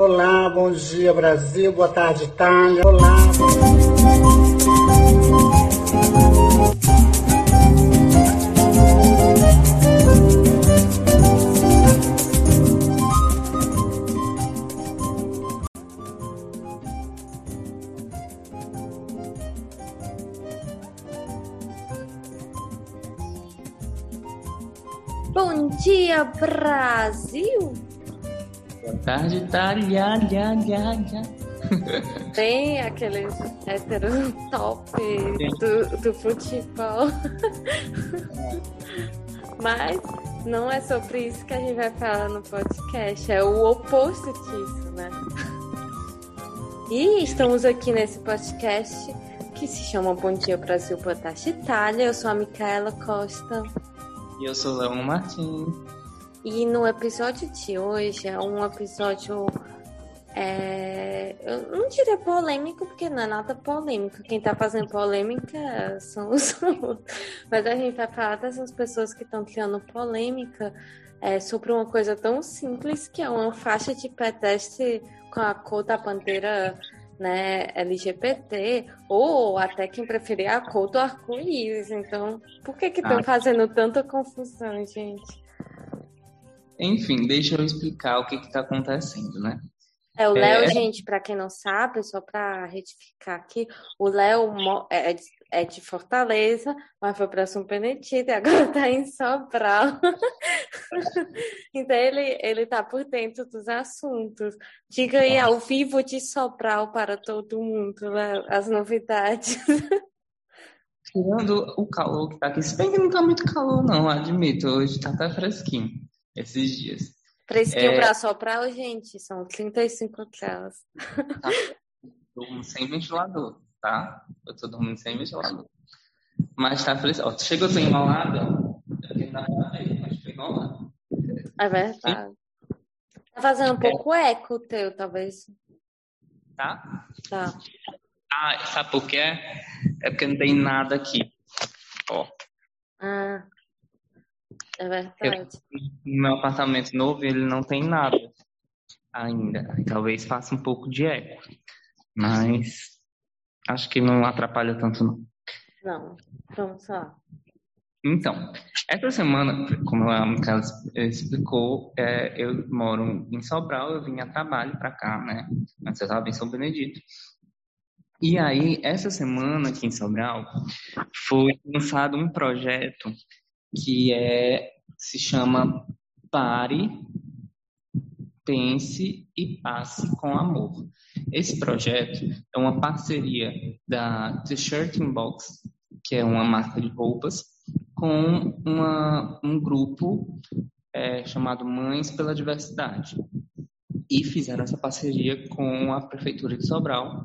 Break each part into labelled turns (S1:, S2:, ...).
S1: Olá, bom dia Brasil, boa tarde Itália. Olá.
S2: Tarde, ya, ya.
S3: Tem aqueles hétero top do, do futebol. Mas não é sobre isso que a gente vai falar no podcast, é o oposto disso, né? E estamos aqui nesse podcast que se chama Bom Dia Brasil, Boa Tarde Itália. Eu sou a Micaela Costa.
S2: E eu sou Leon Martins.
S3: E no episódio de hoje é um episódio. É, eu não diria polêmico, porque não é nada polêmico. Quem tá fazendo polêmica são os outros. Mas a gente vai falar dessas pessoas que estão criando polêmica é, sobre uma coisa tão simples que é uma faixa de pedestre com a cor da bandeira né, LGBT, ou até quem preferir a cor do arco-íris. Então, por que que estão
S2: Ah.
S3: fazendo tanta confusão, gente?
S2: Enfim, deixa eu explicar o que está acontecendo, né?
S3: É, o Léo,
S2: É.
S3: gente, para quem não sabe, só para retificar aqui, o Léo é de, é de Fortaleza, mas foi para São Benedito e agora está em Sobral. Então ele, ele tá por dentro dos assuntos. Diga aí ao vivo de Sobral para todo mundo, Léo, as novidades.
S2: Tirando o calor que tá aqui, se bem que não tá muito calor, não, admito. Hoje tá até fresquinho esses dias.
S3: Fresquinho
S2: É.
S3: para Sobral, gente, são 35 graus.
S2: Durmo sem ventilador, tá? Eu tô dormindo sem ventilador. Mas tá fresco. Ó, chega eu tô enrolada, é porque não dá pra ver, mas tô enrolada.
S3: É verdade. Tá fazendo um pouco eco o teu, talvez.
S2: Tá?
S3: Tá.
S2: Ah, sabe por quê? É porque não tem nada aqui. Ó,
S3: Ah, é verdade.
S2: no meu apartamento novo ele não tem nada ainda. Talvez faça um pouco de eco. Mas acho que não atrapalha tanto não.
S3: Não, vamos lá.
S2: Então, essa semana, como a Micaela explicou, é, eu moro em Sobral, eu vim a trabalho para cá, né? Antes eu estava em São Benedito. E aí, essa semana aqui em Sobral, foi lançado um projeto que é, se chama Pare, Pense e Passe com Amor. Esse projeto é uma parceria da T-Shirt Box, que é uma marca de roupas, com uma, um grupo é, chamado Mães pela Diversidade. E fizeram essa parceria com a Prefeitura de Sobral,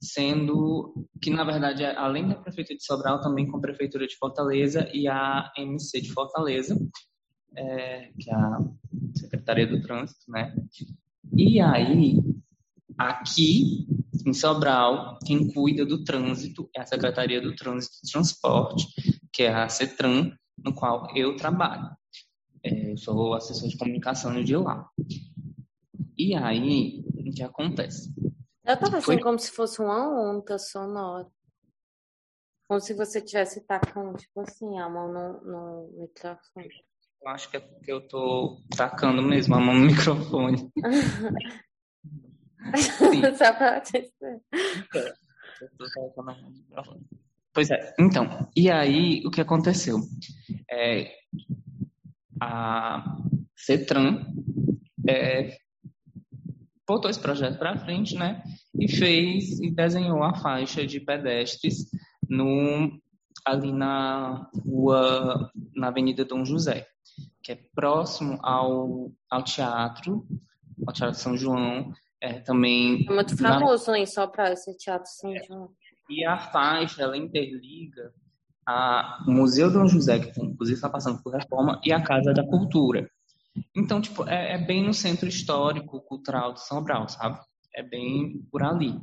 S2: sendo que, na verdade, é, além da Prefeitura de Sobral, também com a Prefeitura de Fortaleza e a MC de Fortaleza, é, que é a Secretaria do Trânsito, né? E aí, aqui em Sobral, quem cuida do trânsito é a Secretaria do Trânsito e Transporte, que é a CETRAN, no qual eu trabalho. É, eu sou assessor de comunicação de lá. E aí, o que acontece?
S3: Eu tava assim
S2: Foi?
S3: como se fosse uma onda sonora. Como se você tivesse tacando, tipo assim, a mão no, no microfone.
S2: Eu acho que é porque eu tô tacando mesmo a mão no microfone.
S3: Só pra
S2: no microfone. Pois é, então, e aí o que aconteceu? É, a CETRAN é, botou esse projeto para frente, né? E fez e desenhou a faixa de pedestres no, ali na rua, na Avenida Dom José, que é próximo ao, ao teatro, ao Teatro São João, é, também
S3: É muito
S2: na-
S3: famoso em Sobral esse teatro São João.
S2: e a faixa, ela interliga a, o Museu Dom José, que inclusive está passando por reforma, e a Casa da Cultura. Então, tipo, é, é bem no centro histórico, cultural de São Brau, sabe? É bem por ali.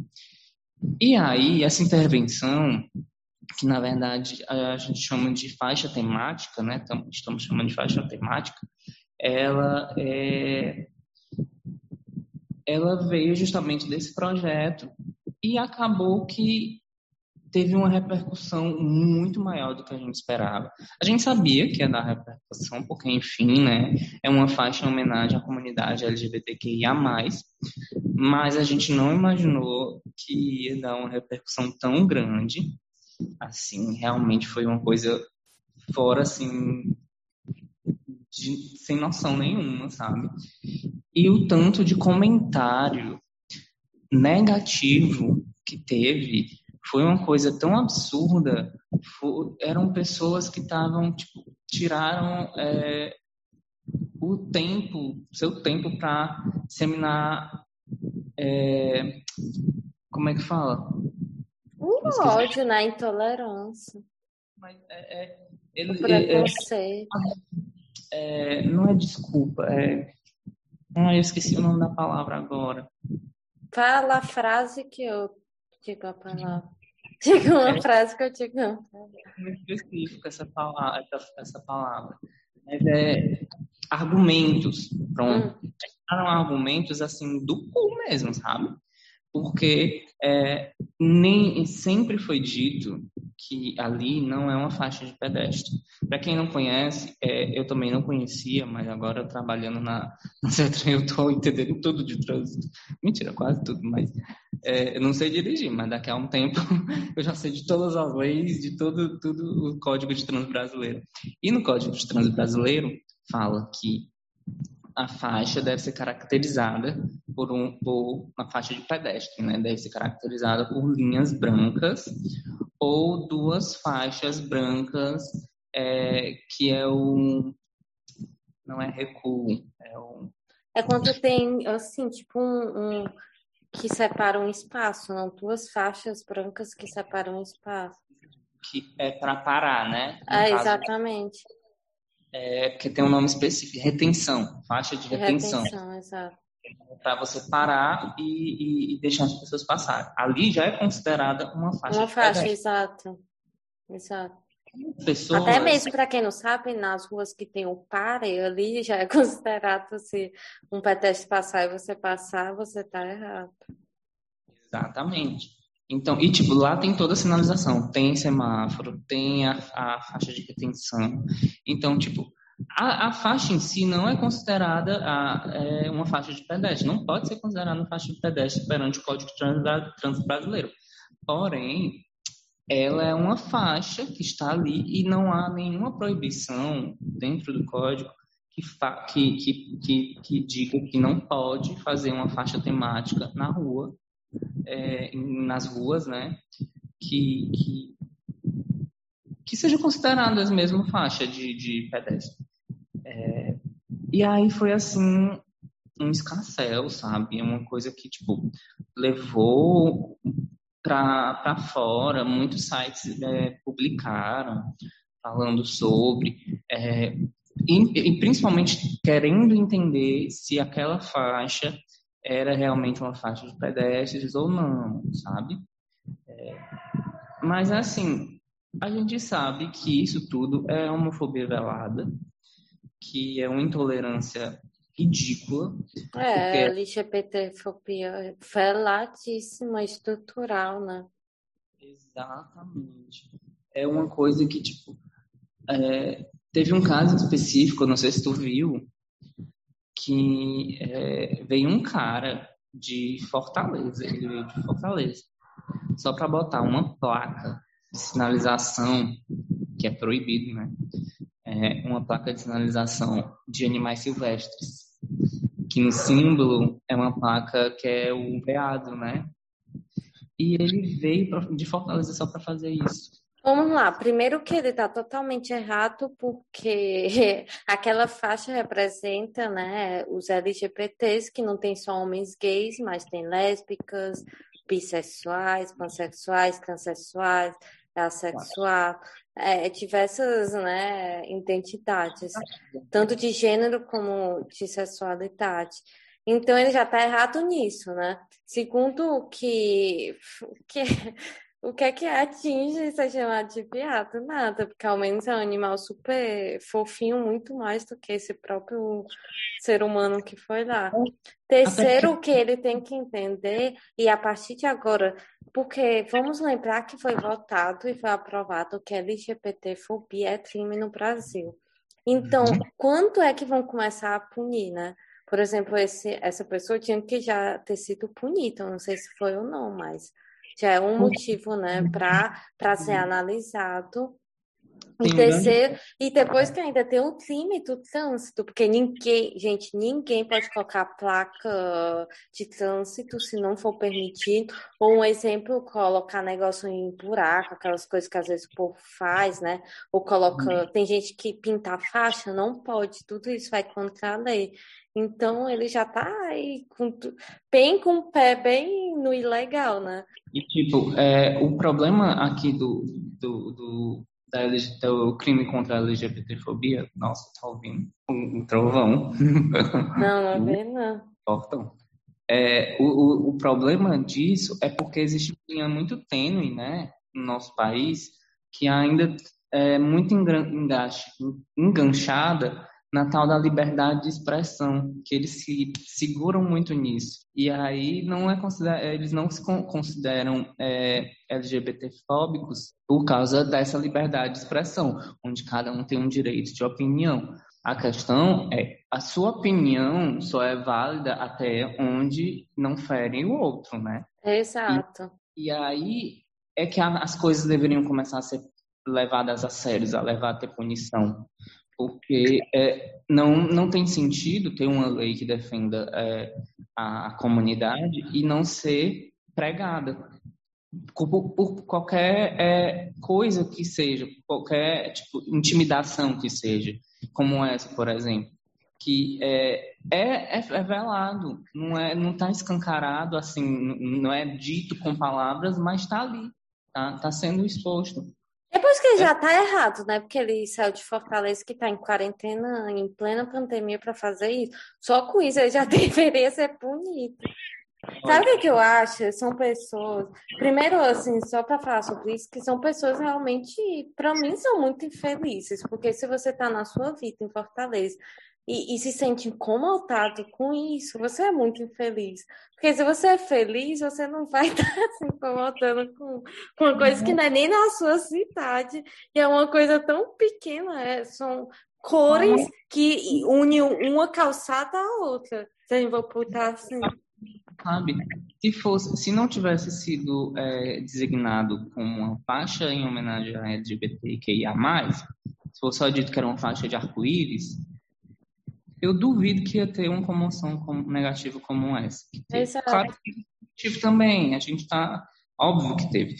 S2: E aí, essa intervenção, que na verdade a gente chama de faixa temática, né? Tam- Estamos chamando de faixa temática, ela é ela veio justamente desse projeto e acabou que teve uma repercussão muito maior do que a gente esperava. A gente sabia que ia dar repercussão, porque, enfim, né, é uma faixa em homenagem à comunidade LGBTQIA+, mas a gente não imaginou que ia dar uma repercussão tão grande. Assim, realmente foi uma coisa fora, assim, de, sem noção nenhuma, sabe? E o tanto de comentário negativo que teve foi uma coisa tão absurda. Eram pessoas que estavam, tipo, tiraram é, o tempo, seu tempo para seminar. É, como é que fala?
S3: O ódio, na né? intolerância.
S2: Mas é, é, ele,
S3: preconceito.
S2: É, é, não é desculpa, é. Ah, eu esqueci o nome da palavra agora.
S3: Fala a frase que eu digo a palavra. Diga uma é, frase que eu digo. É
S2: muito específico essa palavra, essa palavra. Mas é argumentos, pronto. Hum. Eram argumentos assim do cu mesmo, sabe? Porque é, nem sempre foi dito que ali não é uma faixa de pedestre. Para quem não conhece, é, eu também não conhecia, mas agora trabalhando na, na CETRA eu estou entendendo tudo de trânsito. Mentira, quase tudo, mas é, eu não sei dirigir, mas daqui a um tempo eu já sei de todas as leis, de todo, tudo o Código de Trânsito Brasileiro. E no Código de Trânsito Brasileiro fala que a faixa deve ser caracterizada por, um, por uma faixa de pedestre, né? Deve ser caracterizada por linhas brancas ou duas faixas brancas, é, que é o não é recuo, é o
S3: é quando tem assim tipo um, um que separa um espaço, não duas faixas brancas que separam um espaço.
S2: Que é para parar, né?
S3: No ah, caso, exatamente.
S2: É, porque tem um nome específico, retenção, faixa de retenção.
S3: Retenção, exato.
S2: Para você parar e, e, e, deixar as pessoas passarem. Ali já é considerada uma faixa.
S3: Uma faixa, exato. Exato. Pessoas... Até mesmo para quem não sabe, nas ruas que tem o pare, ali já é considerado se um pedestre passar e você passar, você está errado.
S2: Exatamente. Então, e tipo, lá tem toda a sinalização, tem semáforo, tem a, a faixa de retenção. Então, tipo, a, a, faixa em si não é considerada a, é uma faixa de pedestre, não pode ser considerada uma faixa de pedestre perante o Código de Trânsito Brasileiro. Porém, ela é uma faixa que está ali e não há nenhuma proibição dentro do código que, que, que, que, que diga que não pode fazer uma faixa temática na rua é, nas ruas, né, que, que, que seja consideradas mesmo faixa de, de pedestre. É, e aí foi assim um escarcel, sabe? Uma coisa que tipo levou para fora, muitos sites é, publicaram falando sobre é, e, e, principalmente querendo entender se aquela faixa era realmente uma faixa de pedestres ou não, sabe? É, mas assim, a gente sabe que isso tudo é homofobia velada, que é uma intolerância ridícula.
S3: É, porque... LGBTfobia veladíssima, estrutural, né?
S2: Exatamente. É uma coisa que, tipo, é, teve um caso específico, não sei se tu viu, que é, veio um cara de Fortaleza, ele veio de Fortaleza, só para botar uma placa de sinalização, que é proibido, né? É uma placa de sinalização de animais silvestres, que no símbolo é uma placa que é o veado, né? E ele veio de Fortaleza só para fazer isso.
S3: Vamos lá. Primeiro que ele está totalmente errado, porque aquela faixa representa né, os LGBTs, que não tem só homens gays, mas tem lésbicas, bissexuais, pansexuais, transexuais, assexual, é, diversas né, identidades, tanto de gênero como de sexualidade. Então ele já está errado nisso, né? Segundo que, que o que é que atinge ser chamado de viado? Nada, porque ao menos é um animal super fofinho, muito mais do que esse próprio ser humano que foi lá. Terceiro, que ele tem que entender, e a partir de agora, porque vamos lembrar que foi votado e foi aprovado que LGBTfobia é crime no Brasil. Então, uhum. quanto é que vão começar a punir, né? Por exemplo, esse, essa pessoa tinha que já ter sido punida, não sei se foi ou não, mas já é um motivo, né, para ser analisado. E terceiro, e depois que ainda tem o crime do trânsito, porque ninguém, gente, ninguém pode colocar placa de trânsito se não for permitido. Ou um exemplo, colocar negócio em buraco, aquelas coisas que às vezes o povo faz, né? Ou coloca. Uhum. Tem gente que pinta a faixa, não pode, tudo isso vai contra a lei. Então ele já tá aí com, bem com o pé bem no ilegal, né?
S2: E tipo, é, o problema aqui do, do, do, da, do crime contra a LGBTfobia, nossa, tá ouvindo um, um trovão.
S3: Não, não vem não.
S2: Então, é, o, o, o problema disso é porque existe uma linha muito tênue, né, no nosso país, que ainda é muito enganchada na tal da liberdade de expressão, que eles se seguram muito nisso. E aí não é eles não se consideram é, LGBTfóbicos por causa dessa liberdade de expressão, onde cada um tem um direito de opinião. A questão é, a sua opinião só é válida até onde não ferem o outro, né?
S3: Exato.
S2: E, e aí é que as coisas deveriam começar a ser levadas a sério, a levar a ter punição porque é, não, não tem sentido ter uma lei que defenda é, a, comunidade e não ser pregada por, por qualquer é, coisa que seja, qualquer tipo, intimidação que seja, como essa, por exemplo, que é, é, é velado, não é não está escancarado assim, não é dito com palavras, mas está ali, está tá sendo exposto.
S3: Depois que ele já tá errado, né? Porque ele saiu de Fortaleza que tá em quarentena, em plena pandemia para fazer isso. Só com isso ele já deveria ser punido. Sabe o que eu acho? São pessoas. Primeiro, assim, só para falar sobre isso, que são pessoas realmente, para mim, são muito infelizes. Porque se você tá na sua vida em Fortaleza e, e, se sente incomodado com isso, você é muito infeliz. Porque se você é feliz, você não vai estar se incomodando com, com uma coisa que não é nem na sua cidade, e é uma coisa tão pequena, é, são cores que unem uma calçada à outra. Se gente for botar assim.
S2: Sabe, se fosse, se não tivesse sido é, designado como uma faixa em homenagem a LGBTQIA+, se fosse só dito que era uma faixa de arco-íris, eu duvido que ia ter uma comoção como, negativa como essa.
S3: Exato.
S2: Claro que tive também, a gente está, óbvio que teve.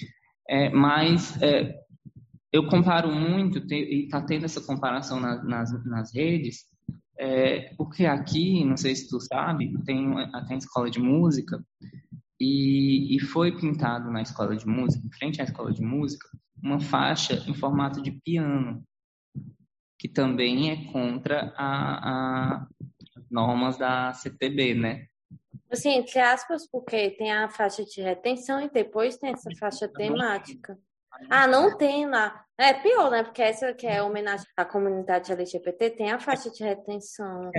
S2: É, mas é, eu comparo muito, te, e está tendo essa comparação na, nas, nas redes, é, porque aqui, não sei se tu sabe, tem, tem escola de música, e, e foi pintado na escola de música, em frente à escola de música, uma faixa em formato de piano que também é contra a, a normas da CTB, né?
S3: Assim, entre aspas, porque tem a faixa de retenção e depois tem essa faixa temática. Ah, não tem lá. É pior, né? Porque essa que é homenagem à comunidade LGBT tem a faixa de retenção.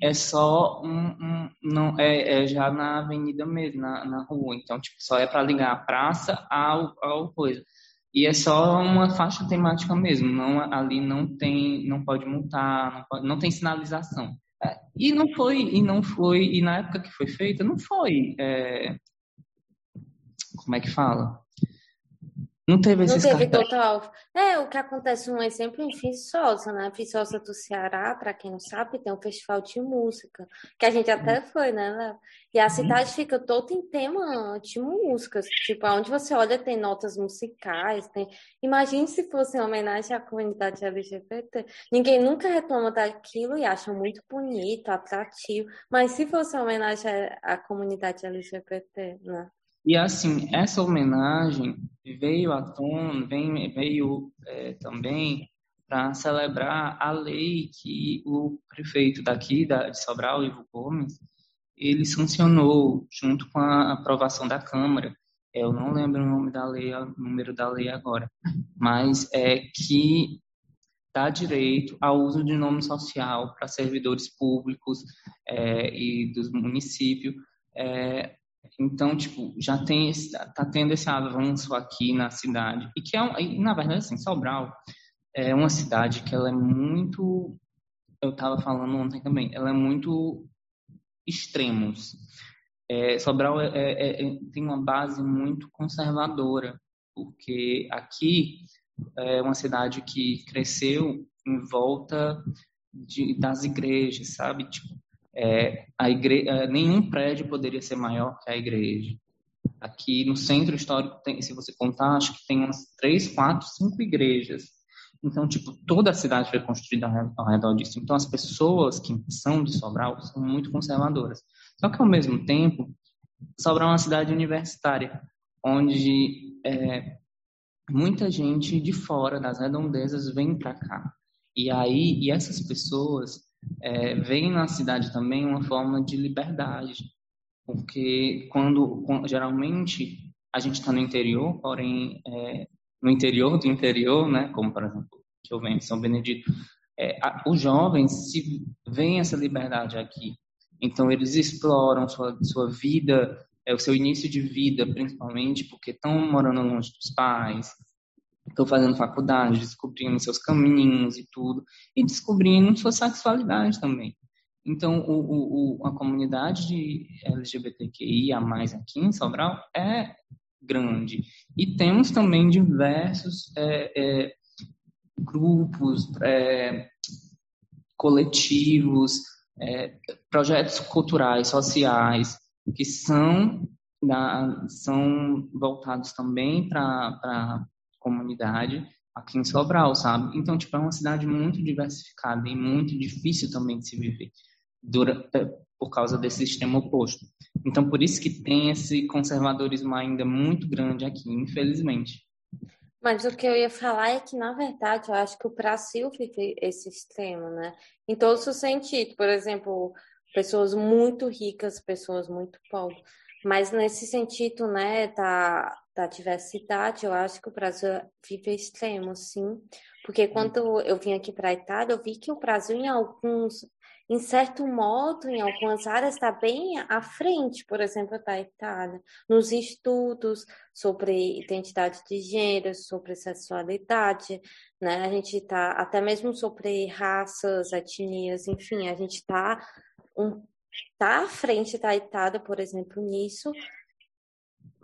S2: É só um, um não é, é, já na avenida mesmo, na, na rua. Então, tipo, só é para ligar a praça ao, ao coisa. E é só uma faixa temática mesmo, não ali não tem, não pode multar, não, pode, não tem sinalização. É, e não foi, e não foi, e na época que foi feita, não foi, é, como é que fala? Não teve esses
S3: Não teve total. É, o que acontece, um exemplo em Viçosa, né? Viçosa do Ceará, para quem não sabe, tem um festival de música, que a gente até foi, né, Léo? E a uhum. cidade fica toda em tema de músicas. Tipo, onde você olha tem notas musicais, tem... Imagine se fosse uma homenagem à comunidade LGBT. Ninguém nunca reclama daquilo e acha muito bonito, atrativo. Mas se fosse uma homenagem à comunidade LGBT, né?
S2: E assim, essa homenagem veio à tona, veio é, também para celebrar a lei que o prefeito daqui, da, de Sobral, Ivo Gomes, ele sancionou junto com a aprovação da Câmara. eu não lembro o nome da lei, o número da lei agora, mas é que dá direito ao uso de nome social para servidores públicos é, e dos municípios. É, então, tipo, já tem tá tendo esse avanço aqui na cidade e que é, e, na verdade, assim, Sobral é uma cidade que ela é muito, eu estava falando ontem também, ela é muito extremos. É, Sobral é, é, é, tem uma base muito conservadora, porque aqui é uma cidade que cresceu em volta de, das igrejas, sabe? Tipo, é, a. É, nenhum prédio poderia ser maior que a igreja. Aqui no centro histórico, tem, se você contar, acho que tem umas três, quatro, cinco igrejas. Então, tipo, toda a cidade foi construída ao redor disso. Então, as pessoas que são de Sobral são muito conservadoras. Só que, ao mesmo tempo, Sobral é uma cidade universitária, onde é, muita gente de fora das redondezas vem para cá. E aí, e essas pessoas é, veem na cidade também uma forma de liberdade, porque quando, geralmente a gente está no interior, porém é, no interior do interior, né, como por exemplo que eu venho São Benedito, é, a, os jovens se veem essa liberdade aqui então, eles exploram sua, sua vida, é, o seu início de vida, principalmente porque estão morando longe dos pais, estão fazendo faculdade, descobrindo seus caminhos e tudo, e descobrindo sua sexualidade também. Então, o, o, a comunidade de LGBTQIA+, aqui em Sobral, é grande. E temos também diversos é, é, grupos, é, coletivos, é, projetos culturais, sociais, que são, são voltados também para comunidade aqui em Sobral, sabe? Então, tipo, é uma cidade muito diversificada e muito difícil também de se viver durante, por causa desse sistema oposto. Então, por isso que tem esse conservadorismo ainda muito grande aqui, infelizmente.
S3: Mas o que eu ia falar é que, na verdade, eu acho que o Brasil vive esse extremo, né? Em todos os sentidos. Por exemplo, pessoas muito ricas, pessoas muito pobres. Mas nesse sentido, né, da, da diversidade, eu acho que o Brasil vive extremo, sim. Porque quando eu vim aqui para a Itália, eu vi que o Brasil, em alguns em certo modo, em algumas áreas, está bem à frente, por exemplo, da Itália, nos estudos sobre identidade de gênero, sobre sexualidade, né? A gente está, até mesmo sobre raças, etnias, enfim, a gente está um, tá à frente da Itália, por exemplo, nisso,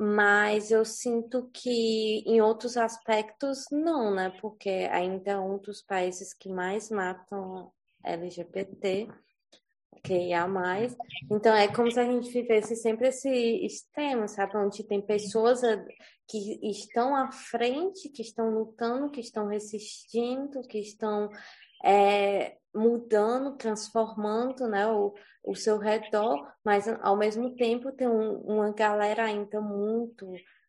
S3: mas eu sinto que em outros aspectos não, né? Porque ainda é um dos países que mais matam LGBT, que há mais. Então é como se a gente vivesse sempre esse extremo, sabe? Onde tem pessoas que estão à frente, que estão lutando, que estão resistindo, que estão é, mudando, transformando né, o, o seu redor, mas ao mesmo tempo tem um, uma galera ainda muito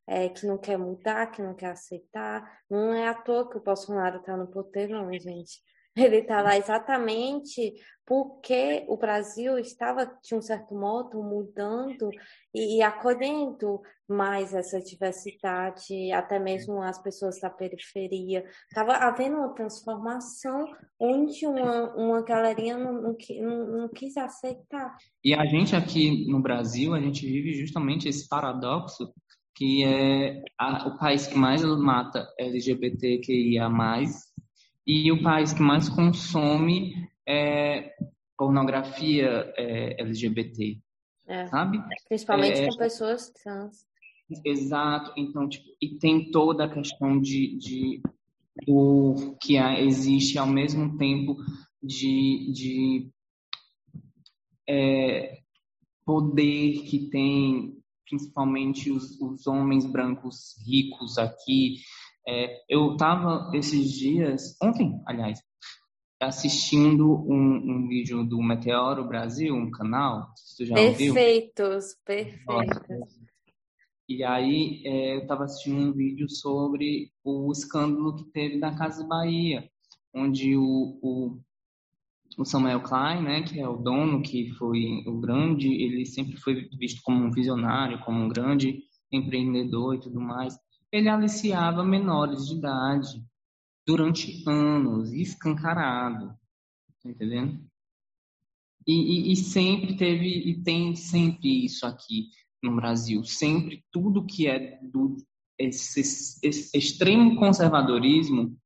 S3: é, que não quer mudar, que não quer aceitar. Não é à toa que o Bolsonaro está no poder, não, gente. Ele está lá exatamente porque o Brasil estava, de um certo modo, mudando e, e acolhendo mais essa diversidade, até mesmo as pessoas da periferia. Estava havendo uma transformação onde uma, uma galerinha não, não, não, quis aceitar.
S2: E a gente aqui no Brasil, a gente vive justamente esse paradoxo que é a, o país que mais mata LGBTQIA+, e o país que mais consome é pornografia é, LGBT, é. sabe?
S3: Principalmente é, com pessoas trans.
S2: Exato. Então, tipo, e tem toda a questão de, de do que existe ao mesmo tempo de, de é, poder que tem principalmente os, os homens brancos ricos aqui é, eu estava esses dias, ontem, aliás, assistindo um, um, vídeo do Meteoro Brasil, um canal,
S3: você já perfeitos, Perfeitos,
S2: E aí é, eu estava assistindo um vídeo sobre o escândalo que teve da Casa Bahia, onde o, o, o Samuel Klein, né, que é o dono, que foi o grande, ele sempre foi visto como um visionário, como um grande empreendedor e tudo mais, ele aliciava menores de idade durante anos, escancarado, tá entendendo? E, e, e, sempre teve, e tem sempre isso aqui no Brasil, sempre tudo que é do esse, esse extremo conservadorismo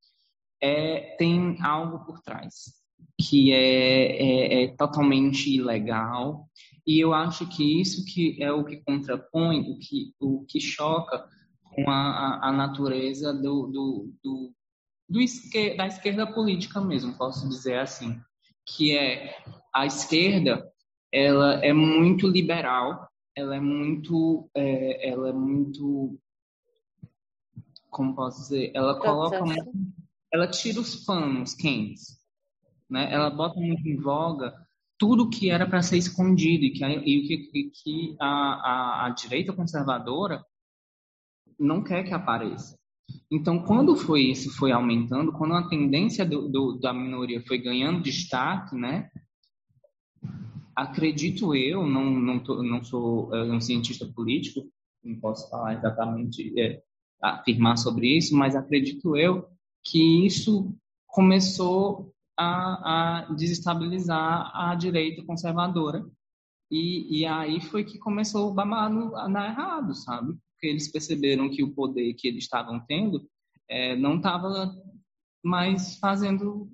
S2: é, tem algo por trás que é, é, é, totalmente ilegal e eu acho que isso que é o que contrapõe o que o que choca com a, a natureza do, do, do, do esquer, da esquerda política mesmo posso dizer assim que é a esquerda ela é muito liberal ela é muito é, ela é muito como posso dizer ela coloca muito, ela tira os panos quentes né? Ela bota muito em voga tudo que era para ser escondido e que, e que, que a, a, a, direita conservadora não quer que apareça. Então, quando foi isso foi aumentando, quando a tendência do, do, da minoria foi ganhando destaque, né? Acredito eu, não, não, tô, não sou é, um cientista político, não posso falar exatamente, é, afirmar sobre isso, mas acredito eu que isso começou a, a desestabilizar a direita conservadora. E, e aí foi que começou o babado a dar errado, sabe? Porque eles perceberam que o poder que eles estavam tendo é, não estava mais fazendo.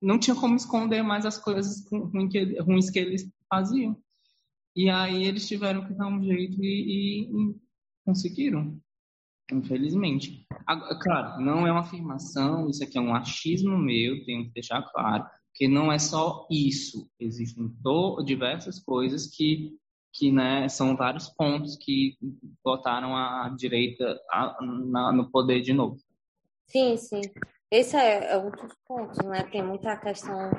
S2: Não tinha como esconder mais as coisas ruins que eles faziam. E aí eles tiveram que dar um jeito e, e, e conseguiram. Infelizmente. Agora, claro, não é uma afirmação, isso aqui é um achismo meu, tenho que deixar claro, que não é só isso. Existem diversas coisas que, que né, são vários pontos que botaram a direita a, na, no poder de novo.
S3: Sim, sim. Esse é, é outro ponto, né? Tem muita questão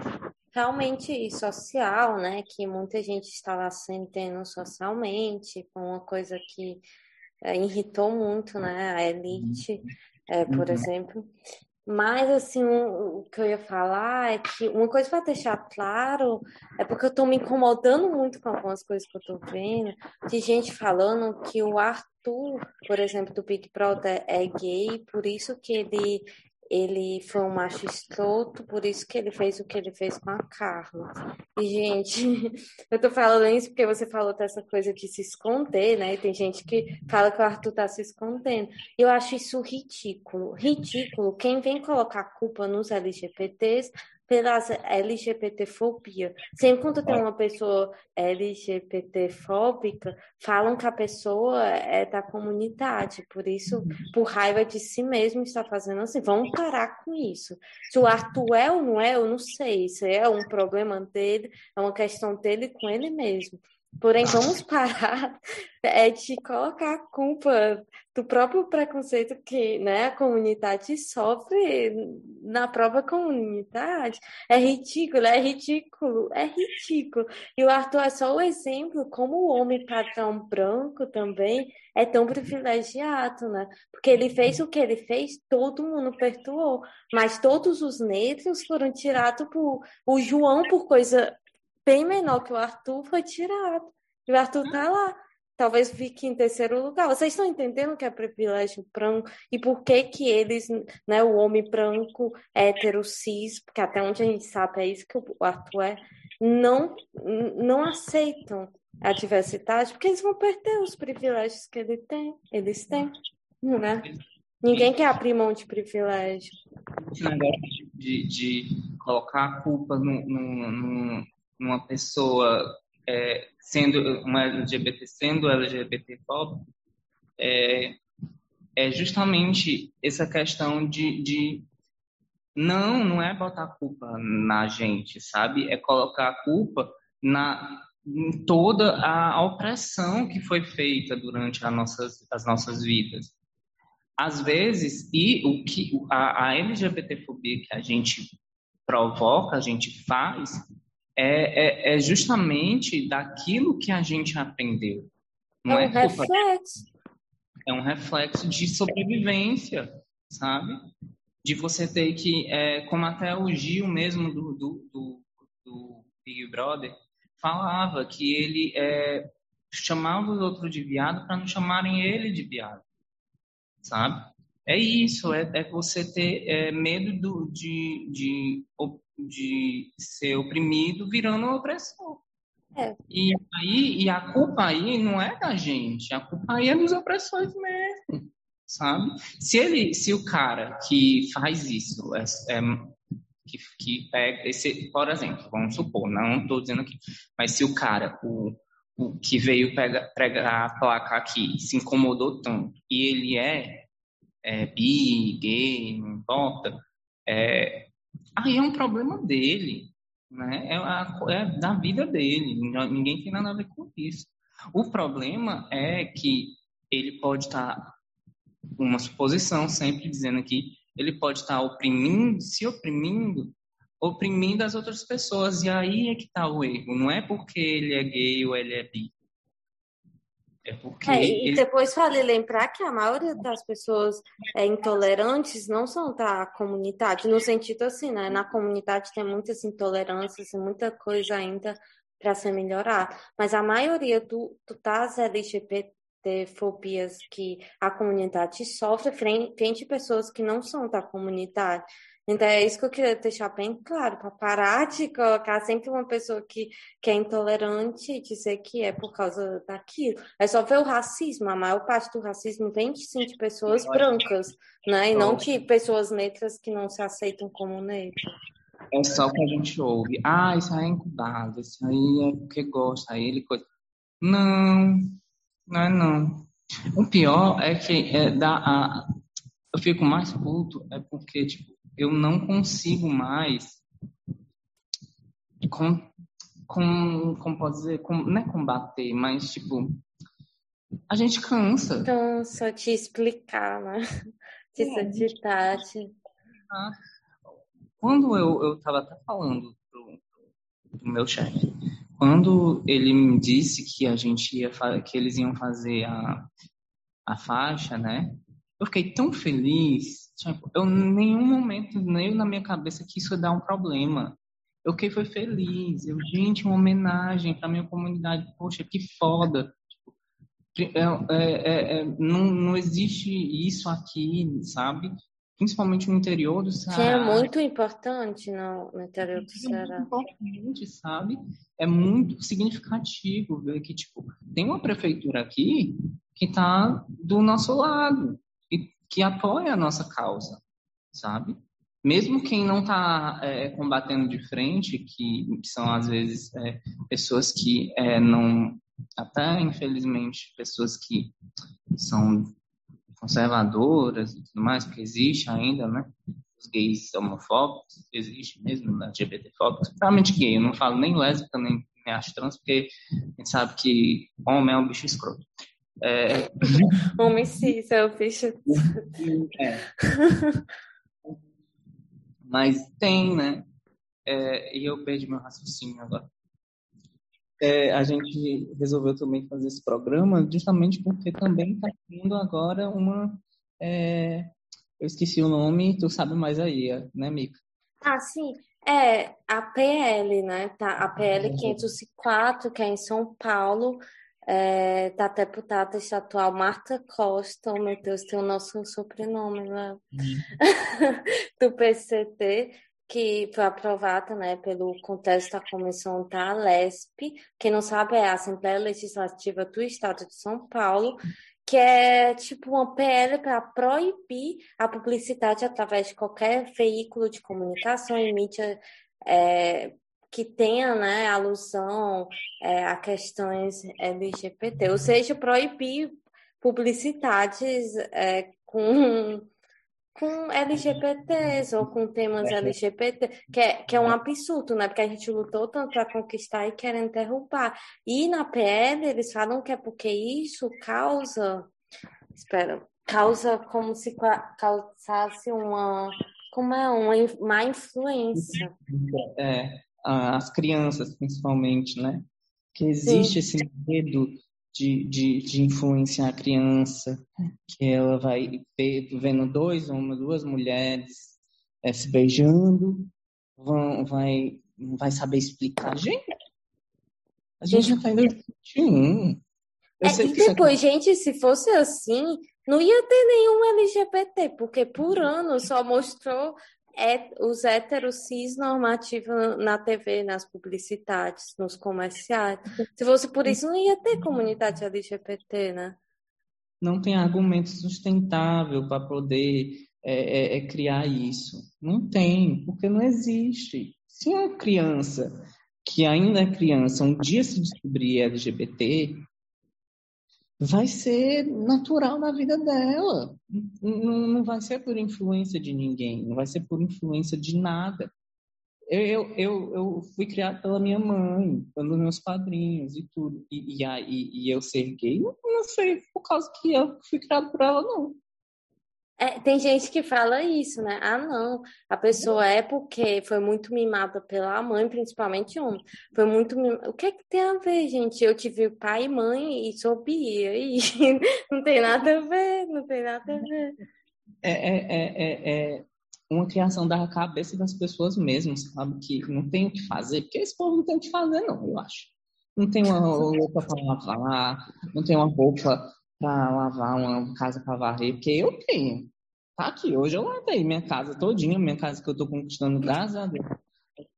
S3: realmente social, né? Que muita gente estava sentindo socialmente, com uma coisa que é, irritou muito, né, a elite, é, por uhum. exemplo. Mas, assim, o, que eu ia falar é que uma coisa para deixar claro é porque eu estou me incomodando muito com algumas coisas que eu estou vendo, de gente falando que o Arthur, por exemplo, do Big Brother é gay, por isso que ele ele foi um macho escroto, por isso que ele fez o que ele fez com a Carla. E, gente, eu tô falando isso porque você falou dessa coisa de se esconder, né? E tem gente que fala que o Arthur tá se escondendo. Eu acho isso ridículo. Ridículo. Quem vem colocar culpa nos LGBTs pela LGBTfobia. Sempre quando tem uma pessoa LGBTfóbica, falam que a pessoa é da comunidade, por isso, por raiva de si mesmo, está fazendo assim. Vamos parar com isso. Se o Arthur é ou não é, eu não sei. Isso é um problema dele, é uma questão dele com ele mesmo. Porém, vamos parar é, de colocar a culpa do próprio preconceito que né, a comunidade sofre na própria comunidade. É ridículo, é ridículo, é ridículo. E o Arthur é só o exemplo como o homem padrão branco também é tão privilegiado, né? Porque ele fez o que ele fez, todo mundo perdoou. Mas todos os negros foram tirados por o João por coisa bem menor que o Arthur foi tirado. E o Arthur tá lá. Talvez fique em terceiro lugar. Vocês estão entendendo o que é privilégio branco e por que que eles, né, o homem branco, hétero, cis, porque até onde a gente sabe é isso que o Arthur é, não, não aceitam a diversidade, porque eles vão perder os privilégios que ele tem, eles têm, né? Ninguém quer abrir mão de privilégio.
S2: Esse negócio de, de colocar a culpa no, no, no, numa pessoa é, sendo uma LGBT, sendo LGBT pop, é, é justamente essa questão de, de não, não é botar a culpa na gente, sabe? É colocar a culpa na em toda a opressão que foi feita durante as nossas, as nossas vidas. Às vezes, e o que a, a LGBTfobia que a gente provoca, a gente faz, é, é, é justamente daquilo que a gente aprendeu.
S3: Não é um é reflexo.
S2: É um reflexo de sobrevivência, sabe? De você ter que, é, como até o Gil mesmo do, do, do, do Big Brother falava, que ele é, chamava os outros de viado para não chamarem ele de viado, sabe? É isso, é, é você ter é, medo do, de, de, de ser oprimido virando um opressor. É. E aí, e a culpa aí não é da gente, a culpa aí é dos opressores mesmo, sabe? Se ele, se o cara que faz isso, é, é que, que pega esse, por exemplo, vamos supor, não estou dizendo aqui, mas se o cara, o, o que veio pegar, pregar a placa aqui, se incomodou tanto e ele é, é bi, gay, não importa, é, aí é um problema dele, né? É, a, é da vida dele, ninguém tem nada a ver com isso. O problema é que ele pode estar, tá, uma suposição sempre dizendo aqui, ele pode estar tá oprimindo, se oprimindo, oprimindo as outras pessoas. E aí é que está o erro. Não é porque ele é gay ou ele é bi.
S3: É porque. É, e ele... depois vale lembrar que a maioria das pessoas é, intolerantes não são da comunidade, no sentido assim, né? Na comunidade tem muitas intolerâncias e muita coisa ainda para se melhorar. Mas a maioria do, do das LGBT fobias que a comunidade sofre frente a pessoas que não são da comunidade. Então é isso que eu queria deixar bem claro, para parar de colocar sempre uma pessoa que, que é intolerante e dizer que é por causa daquilo. É só ver o racismo, a maior parte do racismo vem de, sim, de pessoas brancas, né? E não de pessoas negras que não se aceitam como negras.
S2: É só que a gente ouve, ah, isso aí é incubado, isso aí é porque gosta, aí ele coisa. Não, não é não. O pior é que é, dá a... eu fico mais puto é porque, tipo, eu não consigo mais com, com como pode dizer, com, não é combater, mas tipo a gente cansa.
S3: Cansa de explicar, né? De é, Tati.
S2: Quando eu, eu tava até falando pro, pro meu chefe, quando ele me disse que a gente ia que eles iam fazer a, a faixa, né? Eu fiquei tão feliz, tipo, eu em nenhum momento, nem na minha cabeça que isso ia dar um problema. Eu fiquei foi feliz. Eu, gente, uma homenagem para minha comunidade. Poxa, que foda. Tipo, é, é, é, não, não existe isso aqui, sabe? Principalmente no interior do Ceará. Que
S3: é muito importante no, no interior do Ceará. É muito
S2: importante, sabe? É muito significativo ver que, tipo, tem uma prefeitura aqui que está do nosso lado que apoia a nossa causa, sabe? Mesmo quem não está é, combatendo de frente, que são às vezes é, pessoas que é, não, até infelizmente pessoas que são conservadoras e tudo mais, porque existe ainda, né? Os gays homofóbicos, existe mesmo, né? LGBTfóbicos, principalmente gay, eu não falo nem lésbica, nem me acho trans, porque a gente sabe que homem é um bicho escroto. É...
S3: Homem cis é bicho. É.
S2: Mas tem, né? É, e eu perdi meu raciocínio agora. É, a gente resolveu também fazer esse programa justamente porque também está tendo agora uma. É, eu esqueci o nome, tu sabe mais aí, né, Mica?
S3: Ah, sim. É, a PL, né? Tá, a PL 504, que é em São Paulo, é, da deputada estadual Marta Costa, oh meu Deus, tem o nosso sobrenome, né? Uhum. do PCT, que foi aprovada né, pelo contexto da comissão da Alesp. Quem não sabe é a Assembleia Legislativa do Estado de São Paulo, que é tipo uma PL para proibir a publicidade através de qualquer veículo de comunicação e mídia é, que tenha né, alusão é, a questões LGBT, ou seja, proibir publicidades é, com, com LGBTs ou com temas LGBT, que é, que é um absurdo, né? Porque a gente lutou tanto para conquistar e querem derrubar. E na PL eles falam que é porque isso causa. Espera, causa como se causasse uma. Como é? Uma má influência.
S2: É, as crianças, principalmente, né? Que existe Sim. esse medo de, de, de, influenciar a criança, que ela vai ver, vendo dois, uma, duas mulheres é, se beijando, vão, vai, vai saber explicar. Gente, a gente já está em 2021.
S3: É, e depois, gente, se fosse assim, não ia ter nenhum LGBT, porque por ano só mostrou é, os héteros cis normativos na TV, nas publicidades, nos comerciais. Se fosse por isso, não ia ter comunidade LGBT, né?
S2: Não tem argumento sustentável para poder é, é, é, criar isso. Não tem, porque não existe. Se uma criança que ainda é criança um dia se descobrir LGBT, vai ser natural na vida dela. Não, não vai ser por influência de ninguém, não vai ser por influência de nada. Eu, eu, eu fui criado pela minha mãe, pelos meus padrinhos e tudo. E, e, e, e eu ser gay não, não foi por causa que eu fui criado por ela, não.
S3: É, tem gente que fala isso, né? Ah, não, a pessoa é porque foi muito mimada pela mãe, principalmente homem. Foi muito mimada. O que é que tem a ver, gente? Eu tive pai e mãe e sou bi, e não tem nada a ver, não tem nada a ver.
S2: É, é, é, é, é uma criação da cabeça das pessoas mesmo, sabe? Que não tem o que fazer, porque esse povo não tem o que fazer, não, eu acho. Não tem uma roupa para lavar, não tem uma roupa para lavar uma casa para varrer, porque eu tenho. Tá aqui, hoje eu lavei minha casa todinha, minha casa que eu estou conquistando, graças a Deus.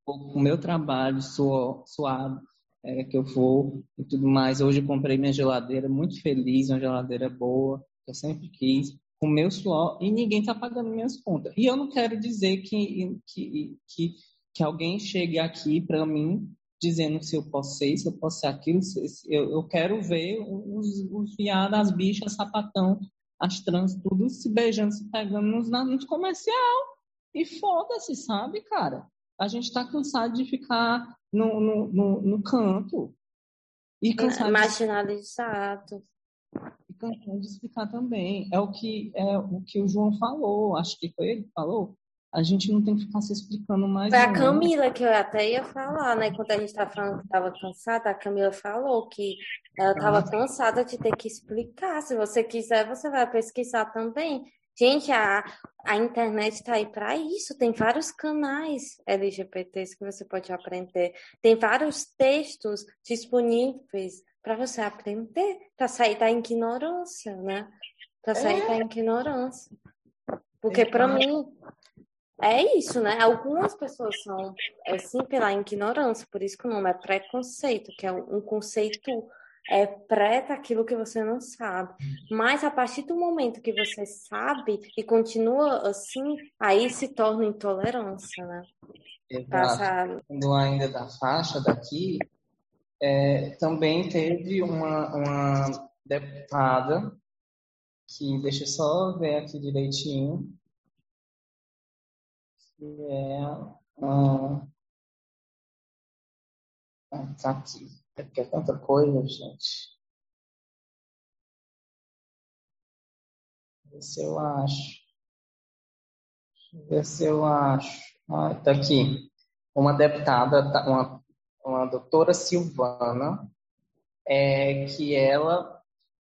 S2: O meu trabalho suave, é, que eu vou e tudo mais. Hoje eu comprei minha geladeira, muito feliz, uma geladeira boa, que eu sempre quis, com meu suor, e ninguém está pagando minhas contas. E eu não quero dizer que, que, que, que alguém chegue aqui para mim dizendo se eu posso ser isso, eu posso ser aquilo. Eu, eu quero ver os, os viados, as bichas, sapatão, as trans, tudo se beijando, se pegando nos, nos comercial. E foda-se, sabe, cara? A gente tá cansado de ficar no, no, no, no canto.
S3: E cansado Marginalizado.
S2: E cansado de explicar também. É o que, é o que o João falou, acho que foi ele que falou a gente não tem que ficar se explicando mais.
S3: Foi a Camila que eu até ia falar, né? Quando a gente estava falando que estava cansada, a Camila falou que ela estava cansada de ter que explicar. Se você quiser, você vai pesquisar também. Gente, a, a internet está aí para isso. Tem vários canais LGBTs que você pode aprender. Tem vários textos disponíveis para você aprender, para sair da ignorância, né? Para sair é. da ignorância. Porque para mim, é isso, né? Algumas pessoas são assim pela ignorância, por isso que o nome é preconceito, que é um conceito é preta aquilo que você não sabe. Mas a partir do momento que você sabe e continua assim, aí se torna intolerância, né?
S2: Exato. Quando ainda da faixa daqui, é, também teve uma, uma deputada que, deixa eu só ver aqui direitinho, que é. Hum, tá aqui. É porque é tanta coisa, gente. Ver se eu acho. Deixa eu ver se eu acho. Ah, tá aqui. Uma deputada, tá, uma, uma doutora Silvana, é, que ela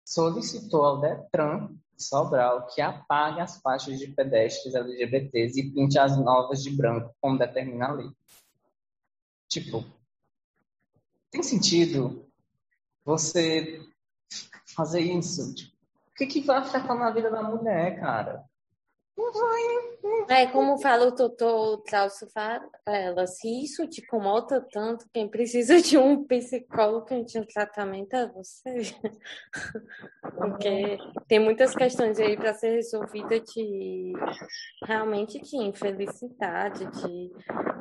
S2: solicitou ao Detran Sobral que apague as faixas de pedestres LGBTs e pinte as novas de branco, como determina a lei. Tipo, tem sentido você fazer isso? Tipo, o que, que vai afetar na vida da mulher, cara?
S3: É como fala o doutor Trausto ela, se isso te incomoda tanto, quem precisa de um psicólogo de um tratamento é você. Porque tem muitas questões aí para ser resolvida de realmente de infelicidade, de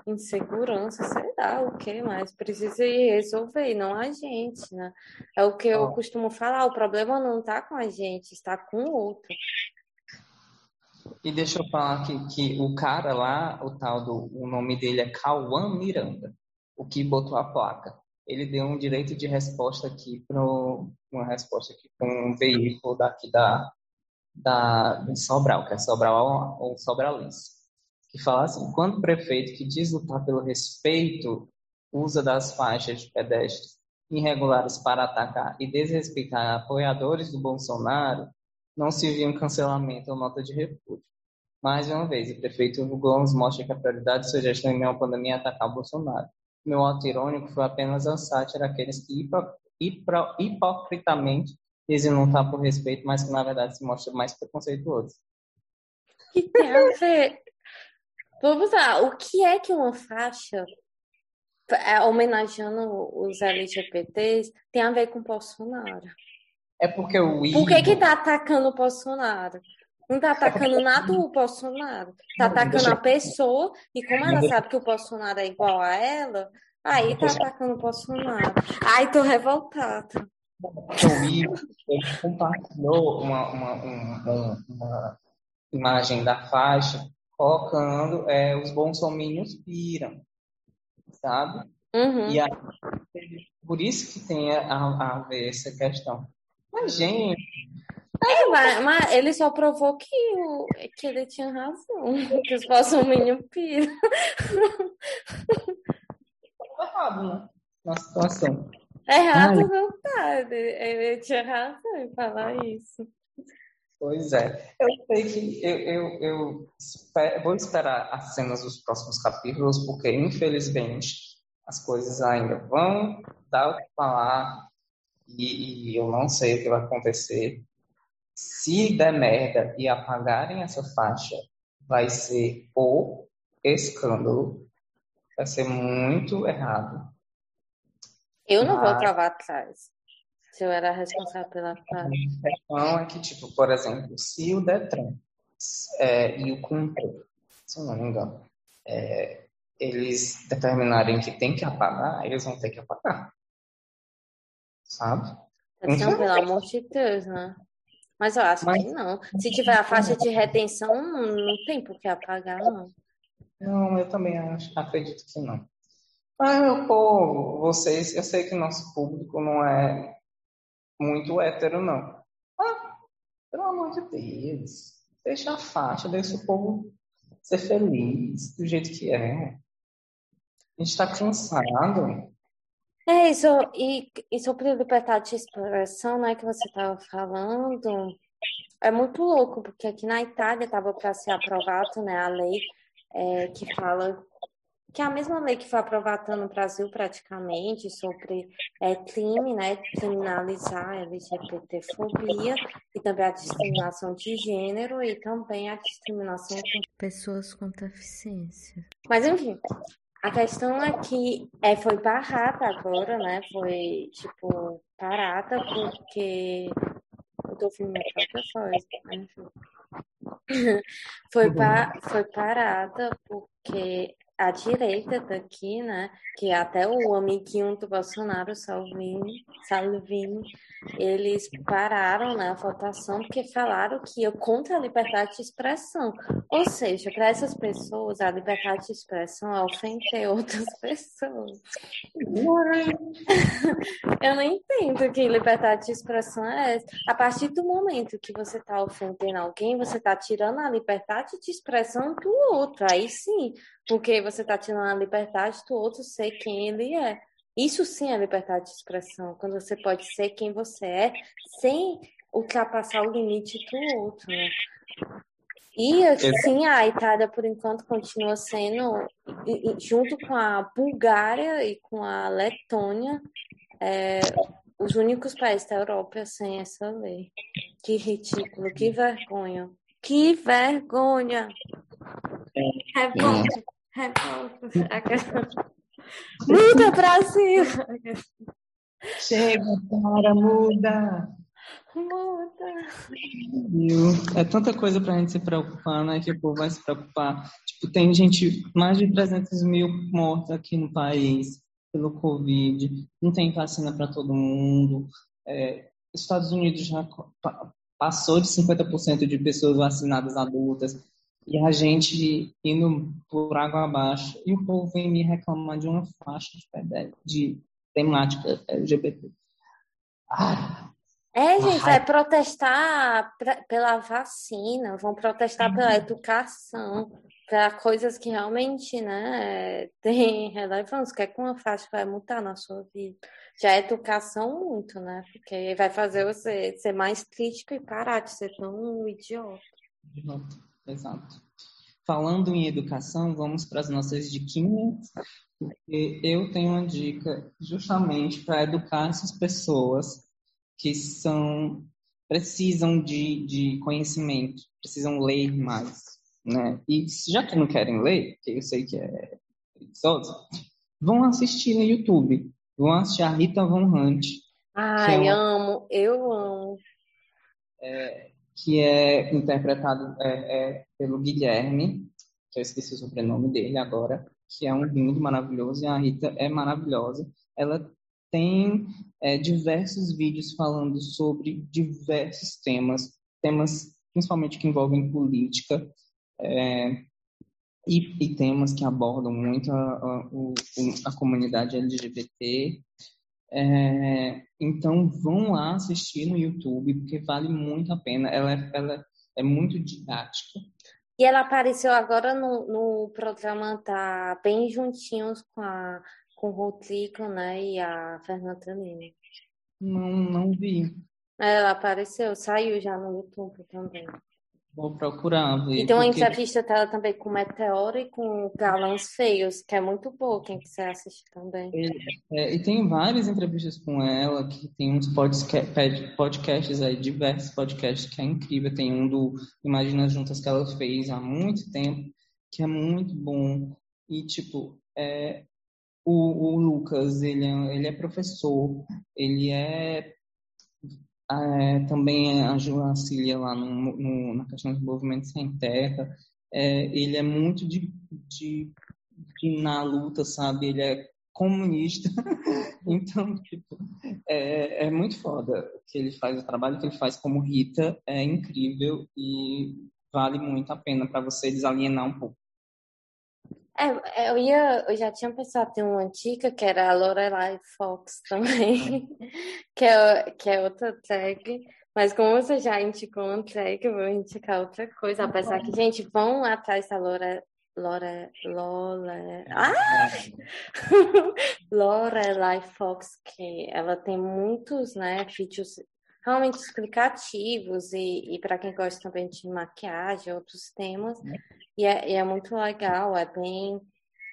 S3: insegurança, sei lá o que mais. Precisa ir resolver, não a gente, né? É o que eu costumo falar, o problema não está com a gente, está com o outro.
S2: E deixa eu falar aqui que o cara lá, o tal do, o nome dele é Cauã Miranda, o que botou a placa. Ele deu um direito de resposta aqui para uma resposta aqui para um veículo daqui da da de Sobral, que é Sobral ou Sobralense, que fala assim: quando o prefeito que diz lutar pelo respeito usa das faixas de pedestres irregulares para atacar e desrespeitar apoiadores do Bolsonaro, não se viu um cancelamento ou nota de repúdio. Mais uma vez, o prefeito Hugo Gomes mostra que a prioridade de sua gestão em meio à pandemia é atacar o Bolsonaro. Meu ato irônico foi apenas a sátira àqueles que hipocritamente dizem lutar por respeito, mas que na verdade se mostra mais preconceituoso.
S3: Que tem a ver? Vamos lá, o que é que uma faixa é, homenageando os LGBTs tem a ver com Bolsonaro?
S2: É porque o
S3: Por que que tá atacando o Bolsonaro? Não tá atacando nada o Bolsonaro. Tá atacando a pessoa e como ela sabe que o Bolsonaro é igual a ela, aí tá atacando o Bolsonaro. Ai, tô revoltada.
S2: Ele compartilhou uma, uma, uma, uma imagem da faixa colocando é, os bolsominions piram, sabe?
S3: Uhum.
S2: E aí, por isso que tem a, a ver essa questão. Mas, gente,
S3: É, mas, mas ele só provou que, o, que ele tinha razão, que os bolsominions piram.
S2: errado, né? Na situação.
S3: Errado
S2: Ai.
S3: não tá, ele, tinha razão em falar isso.
S2: Pois é. Eu sei que eu, eu, eu espe- vou esperar as cenas dos próximos capítulos, porque infelizmente as coisas ainda vão dar o que falar e, e eu não sei o que vai acontecer. Se der merda e apagarem essa faixa, vai ser o escândalo. Vai ser muito errado.
S3: Eu não vou
S2: Mas-
S3: travar atrás. Se eu era responsável pela
S2: A
S3: faixa.
S2: questão é que, tipo, por exemplo, se o Detran é, e o CUMPRO, se eu não me engano, é, eles determinarem que tem que apagar, eles vão ter que apagar. Sabe?
S3: Então, pelo amor de Deus, né? Mas eu acho
S2: Mas-
S3: que não. Se tiver a faixa de retenção, não, tem por que apagar, não.
S2: Não, eu também acho, acredito que não. Mas, meu povo, vocês, eu sei que nosso público não é muito hétero, não. Ah, pelo amor de Deus, deixa a faixa, deixa o povo ser feliz do jeito que é. A gente tá cansado.
S3: É isso, e, e sobre liberdade de expressão, né, que você estava falando, é muito louco, porque aqui na Itália estava para ser aprovado, né, a lei é, que fala, que é a mesma lei que foi aprovada no Brasil praticamente, sobre é, crime, né, criminalizar a LGBTfobia e também a discriminação de gênero e também a discriminação com pessoas com deficiência. Mas enfim, a questão é que é, foi barrada agora, né? Foi, tipo, parada porque eu tô ouvindo minha própria voz, mas. Foi, pa... foi parada porque a direita daqui, né? Que até o amiguinho do Bolsonaro, Salvini, Salvini, eles pararam né, votação porque falaram que ia contra a liberdade de expressão. Ou seja, para essas pessoas, a liberdade de expressão é ofender outras pessoas. Eu não entendo que liberdade de expressão é essa. A partir do momento que você está ofendendo alguém, você está tirando a liberdade de expressão do outro. Aí sim, porque você está tirando a liberdade do outro ser quem ele é. Isso sim é liberdade de expressão, quando você pode ser quem você é sem ultrapassar o limite do outro. Né? E assim, a Itália, por enquanto, continua sendo, junto com a Bulgária e com a Letônia, é, os únicos países da Europa sem essa lei. Que ridículo, que vergonha. Que vergonha! Revolta, revolta. Muda, Brasil!
S2: Chega, para, muda.
S3: Muda.
S2: É tanta coisa pra gente se preocupar, né? Que o povo vai se preocupar. Tipo, tem gente, mais de 300 mil mortos aqui no país pelo Covid. Não tem vacina para todo mundo. É, Estados Unidos já pa- passou de 50% de pessoas vacinadas adultas. E a gente indo por água abaixo. E o povo vem me reclamar de uma faixa de, de temática LGBT. Ah,
S3: É, gente, vai protestar pra- pela vacina, vão protestar pela educação, para coisas que realmente, né, têm relevância. O que é que uma faixa vai mudar na sua vida? Já a educação, muito, né? Porque vai fazer você ser mais crítico e parar de ser tão idiota.
S2: Exato, Exato. Falando em educação, vamos para as nossas diquinhas, porque eu tenho uma dica justamente para educar essas pessoas que são precisam de, de conhecimento, precisam ler mais, né? E já que não querem ler, que eu sei que é preguiçoso, vão assistir no YouTube. Vão assistir a Rita Von Hunt.
S3: Ai, é uma... amo, eu amo.
S2: É, que é interpretado é, é, pelo Guilherme, que eu esqueci o sobrenome dele agora, que é um lindo maravilhoso, e a Rita é maravilhosa. Ela tem é, diversos vídeos falando sobre diversos temas, temas principalmente que envolvem política, é, e, e, temas que abordam muito a, a, a comunidade LGBT. É, então, vão lá assistir no YouTube, porque vale muito a pena. Ela, é, ela é muito didática.
S3: E ela apareceu agora no, no programa, tá bem juntinhos com, a, com o Rodrigo, né, e a Fernanda Lima.
S2: Não, não vi.
S3: Ela apareceu, saiu já no YouTube também.
S2: Vou procurar ver.
S3: E tem uma porque... entrevista dela também com o Meteoro e com Galãs Feios, que é muito boa, quem quiser assistir também.
S2: É, e tem várias entrevistas com ela, que tem uns podcasts aí, diversos podcasts, que é incrível. Tem um do Imagina Juntas que ela fez há muito tempo, que é muito bom. E, tipo, é, o, o Lucas, ele é, ele é professor, ele é é, também auxilia lá no, no, na questão do movimento sem terra. É, ele é muito de, de, de, na luta, sabe? Ele é comunista. então, tipo, é, é muito foda o que ele faz, o trabalho que ele faz como Rita é incrível e vale muito a pena para você desalienar um pouco.
S3: É, eu ia, eu já tinha pensado em uma antiga que era a Lorelai Fox também, que é, que é outra tag. Mas como você já indicou uma tag, eu vou indicar outra coisa. Apesar que, gente, vão atrás da Lore, Lore, Lore, ah! Lorelai Fox, que ela tem muitos, né, vídeos realmente explicativos e, e para quem gosta também de maquiagem, outros temas. E é, e é muito legal, é bem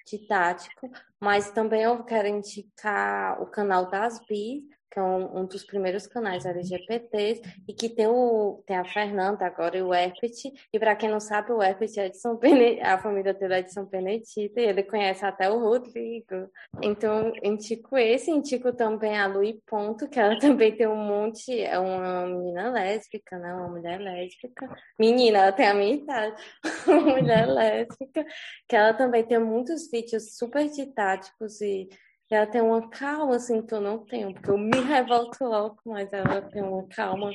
S3: didático, mas também eu quero indicar o canal das Bi, que é um, um, dos primeiros canais LGBTs, e que tem, o, tem a Fernanda agora e o Erpit. E para quem não sabe, o Erpit é de São Benedito, a família dele é de São Benedito, e ele conhece até o Rodrigo. Então, indico esse, indico também a Lui Ponto, que ela também tem um monte, é uma menina lésbica, né? Uma mulher lésbica. Menina, ela tem a minha idade, uma mulher lésbica, que ela também tem muitos vídeos super didáticos e ela tem uma calma assim que eu não tenho, porque eu me revolto logo, mas ela tem uma calma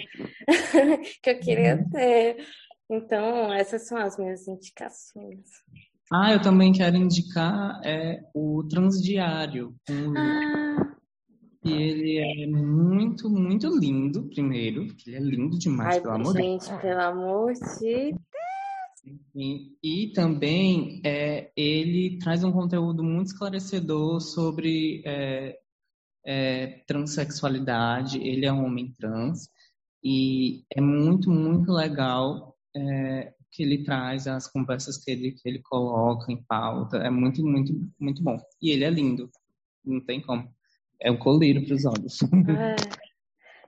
S3: que eu queria uhum. ter. Então, essas são as minhas indicações.
S2: Ah, eu também quero indicar é, o Transdiário. Um ah. E ele é muito, muito lindo, primeiro, ele é lindo demais,
S3: Ai,
S2: pelo amor
S3: de Deus. Gente, pelo amor de
S2: e, e também é, ele traz um conteúdo muito esclarecedor sobre é, é, transexualidade. Ele é um homem trans e é muito, muito legal é, que ele traz as conversas que ele, que ele coloca em pauta. É muito, muito, muito bom. E ele é lindo, não tem como. É um coleiro para os olhos.
S3: É.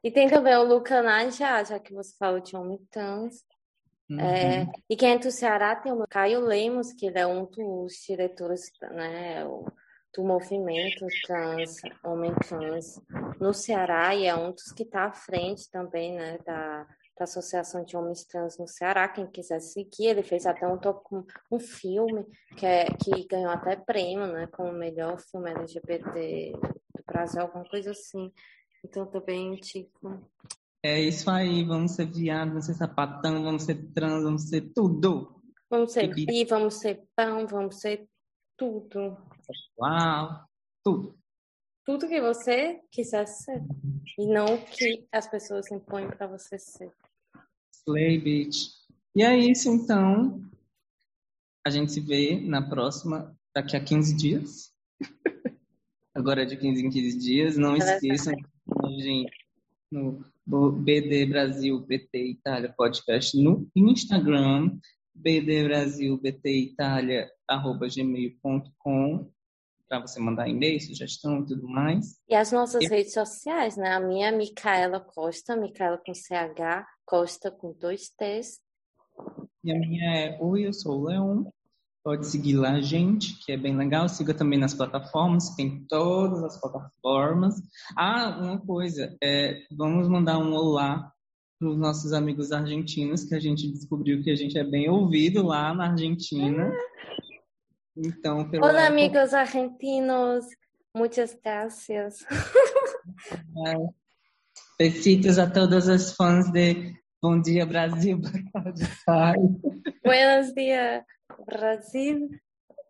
S3: E tem também o Luca Najá, já que você falou de homem trans. É, uhum. e quem é do Ceará tem o Caio Lemos, que ele é um dos diretores né, do movimento trans, homem trans no Ceará, e é um dos que está à frente também né, da, da Associação de Homens Trans no Ceará. Quem quiser seguir, ele fez até um, um filme que, é, que ganhou até prêmio né, como melhor filme LGBT do Brasil, alguma coisa assim. Então, também, tipo,
S2: é isso aí, vamos ser viado, vamos ser sapatão, vamos ser trans, vamos ser tudo.
S3: Vamos ser bi, vamos ser pão, vamos ser tudo.
S2: Uau, tudo.
S3: Tudo que você quiser ser. E não o que as pessoas impõem para você ser.
S2: Slay, bitch. E é isso, então. A gente se vê na próxima, daqui a 15 dias. Agora é de 15 em 15 dias. Não esqueçam, gente, no BD Brasil BT Itália Podcast no Instagram, BD Brasil BT Itália arroba gmail.com para você mandar e-mail, sugestão e tudo mais.
S3: E as nossas redes sociais, né? A minha é Micaela Costa, Micaela com CH, Costa com dois T's.
S2: E a minha é Oi, eu sou o Leon. Pode seguir lá a gente, que é bem legal. Siga também nas plataformas, tem todas as plataformas. Ah, uma coisa, é, vamos mandar um olá para os nossos amigos argentinos, que a gente descobriu que a gente é bem ouvido lá na Argentina. Então,
S3: pelo Olá, amigos argentinos. Muitas gracias.
S2: É. Besitos a todos os fãs de Bom Dia Brasil,
S3: Buenos dias, Brasil.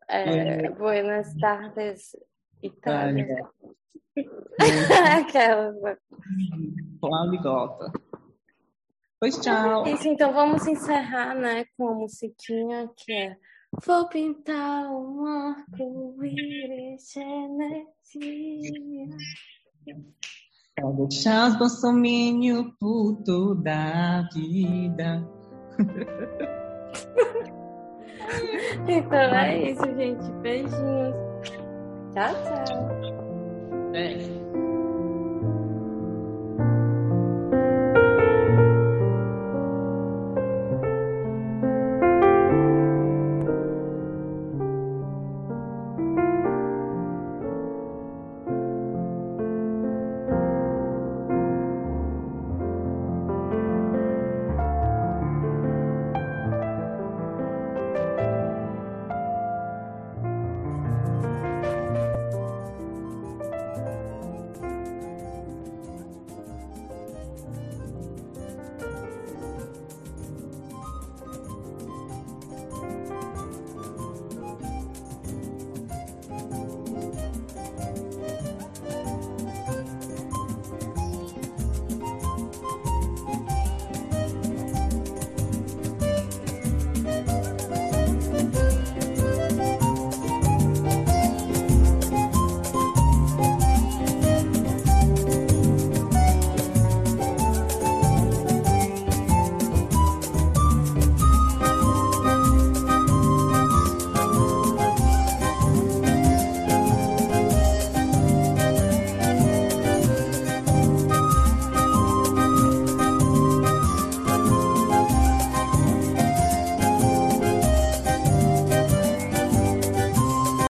S3: É. Buenas tardes, Itália. Aquela.
S2: Poligota. Pois tchau.
S3: Isso, então vamos encerrar, né, com a musiquinha que é Vou pintar um arco-íris.
S2: Pra deixar os bolsominions puto da vida.
S3: então é isso, gente. Beijinhos. Tchau, tchau.
S2: É.